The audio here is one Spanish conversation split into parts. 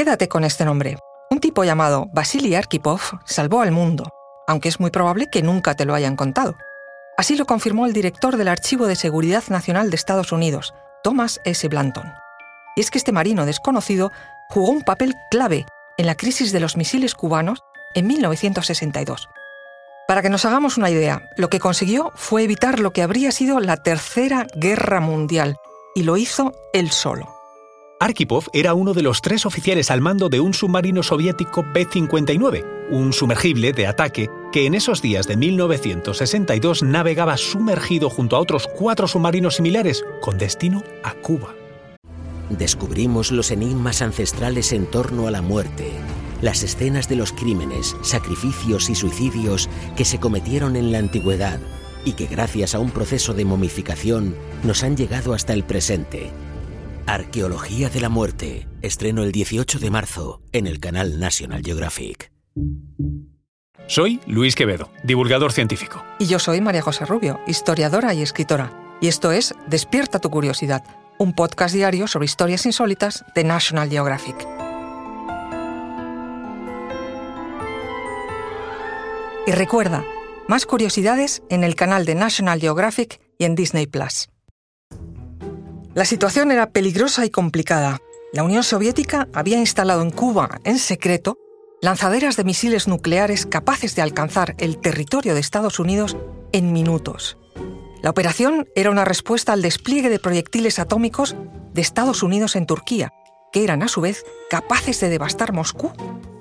Quédate con este nombre. Un tipo llamado Vasily Arkhipov salvó al mundo, aunque es muy probable que nunca te lo hayan contado. Así lo confirmó el director del Archivo de Seguridad Nacional de Estados Unidos, Thomas S. Blanton. Y es que este marino desconocido jugó un papel clave en la crisis de los misiles cubanos en 1962. Para que nos hagamos una idea, lo que consiguió fue evitar lo que habría sido la Tercera Guerra Mundial, y lo hizo él solo. Arkhipov era uno de los tres oficiales al mando de un submarino soviético B-59, un sumergible de ataque que en esos días de 1962 navegaba sumergido junto a otros cuatro submarinos similares con destino a Cuba. Descubrimos los enigmas ancestrales en torno a la muerte, las escenas de los crímenes, sacrificios y suicidios que se cometieron en la antigüedad y que gracias a un proceso de momificación nos han llegado hasta el presente Arqueología de la Muerte. Estreno el 18 de marzo en el canal National Geographic. Soy Luis Quevedo, divulgador científico. Y yo soy María José Rubio, historiadora y escritora. Y esto es Despierta tu curiosidad, un podcast diario sobre historias insólitas de National Geographic. Y recuerda, más curiosidades en el canal de National Geographic y en Disney Plus. La situación era peligrosa y complicada. La Unión Soviética había instalado en Cuba, en secreto, lanzaderas de misiles nucleares capaces de alcanzar el territorio de Estados Unidos en minutos. La operación era una respuesta al despliegue de proyectiles atómicos de Estados Unidos en Turquía, que eran a su vez capaces de devastar Moscú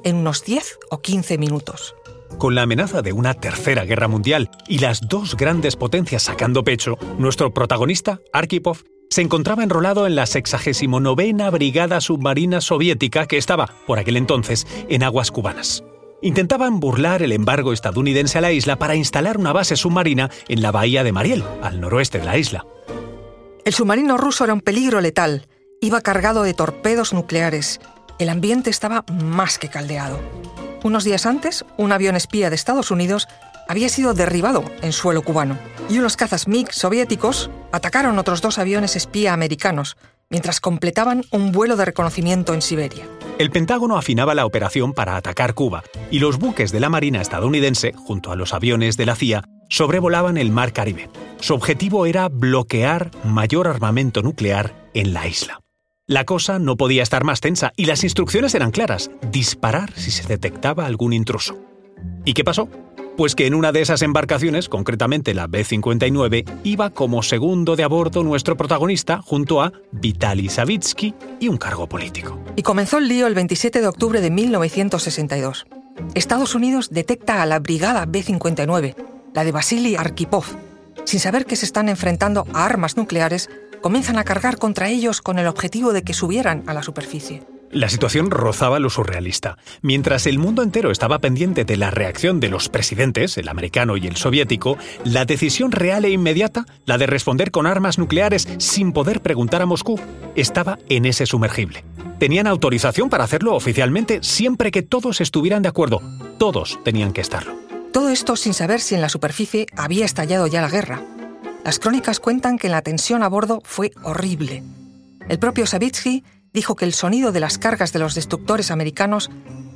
en unos 10 o 15 minutos. Con la amenaza de una tercera guerra mundial y las dos grandes potencias sacando pecho, nuestro protagonista, Arkhipov, se encontraba enrolado en la 69 Brigada Submarina Soviética que estaba, por aquel entonces, en aguas cubanas. Intentaban burlar el embargo estadounidense a la isla para instalar una base submarina en la bahía de Mariel, al noroeste de la isla. El submarino ruso era un peligro letal. Iba cargado de torpedos nucleares. El ambiente estaba más que caldeado. Unos días antes, un avión espía de Estados Unidos había sido derribado en suelo cubano y unos cazas MiG soviéticos atacaron otros dos aviones espía americanos mientras completaban un vuelo de reconocimiento en Siberia. El Pentágono afinaba la operación para atacar Cuba y los buques de la Marina estadounidense, junto a los aviones de la CIA, sobrevolaban el Mar Caribe. Su objetivo era bloquear mayor armamento nuclear en la isla. La cosa no podía estar más tensa y las instrucciones eran claras, disparar si se detectaba algún intruso. ¿Y qué pasó? Pues que en una de esas embarcaciones, concretamente la B-59, iba como segundo de a bordo nuestro protagonista junto a Vitaly Savitsky y un cargo político. Y comenzó el lío el 27 de octubre de 1962. Estados Unidos detecta a la Brigada B-59, la de Vasily Arkhipov. Sin saber que se están enfrentando a armas nucleares, comienzan a cargar contra ellos con el objetivo de que subieran a la superficie. La situación rozaba lo surrealista. Mientras el mundo entero estaba pendiente de la reacción de los presidentes, el americano y el soviético, la decisión real e inmediata, la de responder con armas nucleares sin poder preguntar a Moscú, estaba en ese sumergible. Tenían autorización para hacerlo oficialmente siempre que todos estuvieran de acuerdo. Todos tenían que estarlo. Todo esto sin saber si en la superficie había estallado ya la guerra. Las crónicas cuentan que la tensión a bordo fue horrible. El propio Savitsky dijo que el sonido de las cargas de los destructores americanos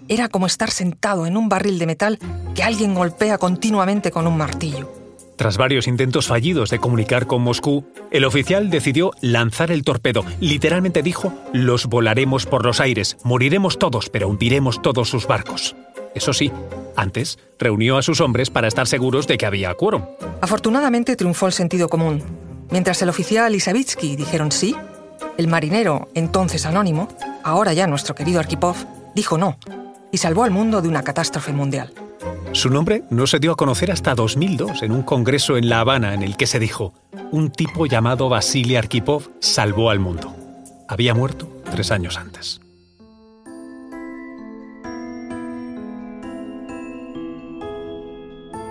era como estar sentado en un barril de metal que alguien golpea continuamente con un martillo. Tras varios intentos fallidos de comunicar con Moscú, el oficial decidió lanzar el torpedo. Literalmente dijo, los volaremos por los aires, moriremos todos, pero hundiremos todos sus barcos. Eso sí, antes reunió a sus hombres para estar seguros de que había quórum. Afortunadamente triunfó el sentido común. Mientras el oficial y Savitsky dijeron sí, el marinero, entonces anónimo, ahora ya nuestro querido Arkhipov, dijo no y salvó al mundo de una catástrofe mundial. Su nombre no se dio a conocer hasta 2002 en un congreso en La Habana en el que se dijo, un tipo llamado Vasily Arkhipov salvó al mundo. Había muerto tres años antes.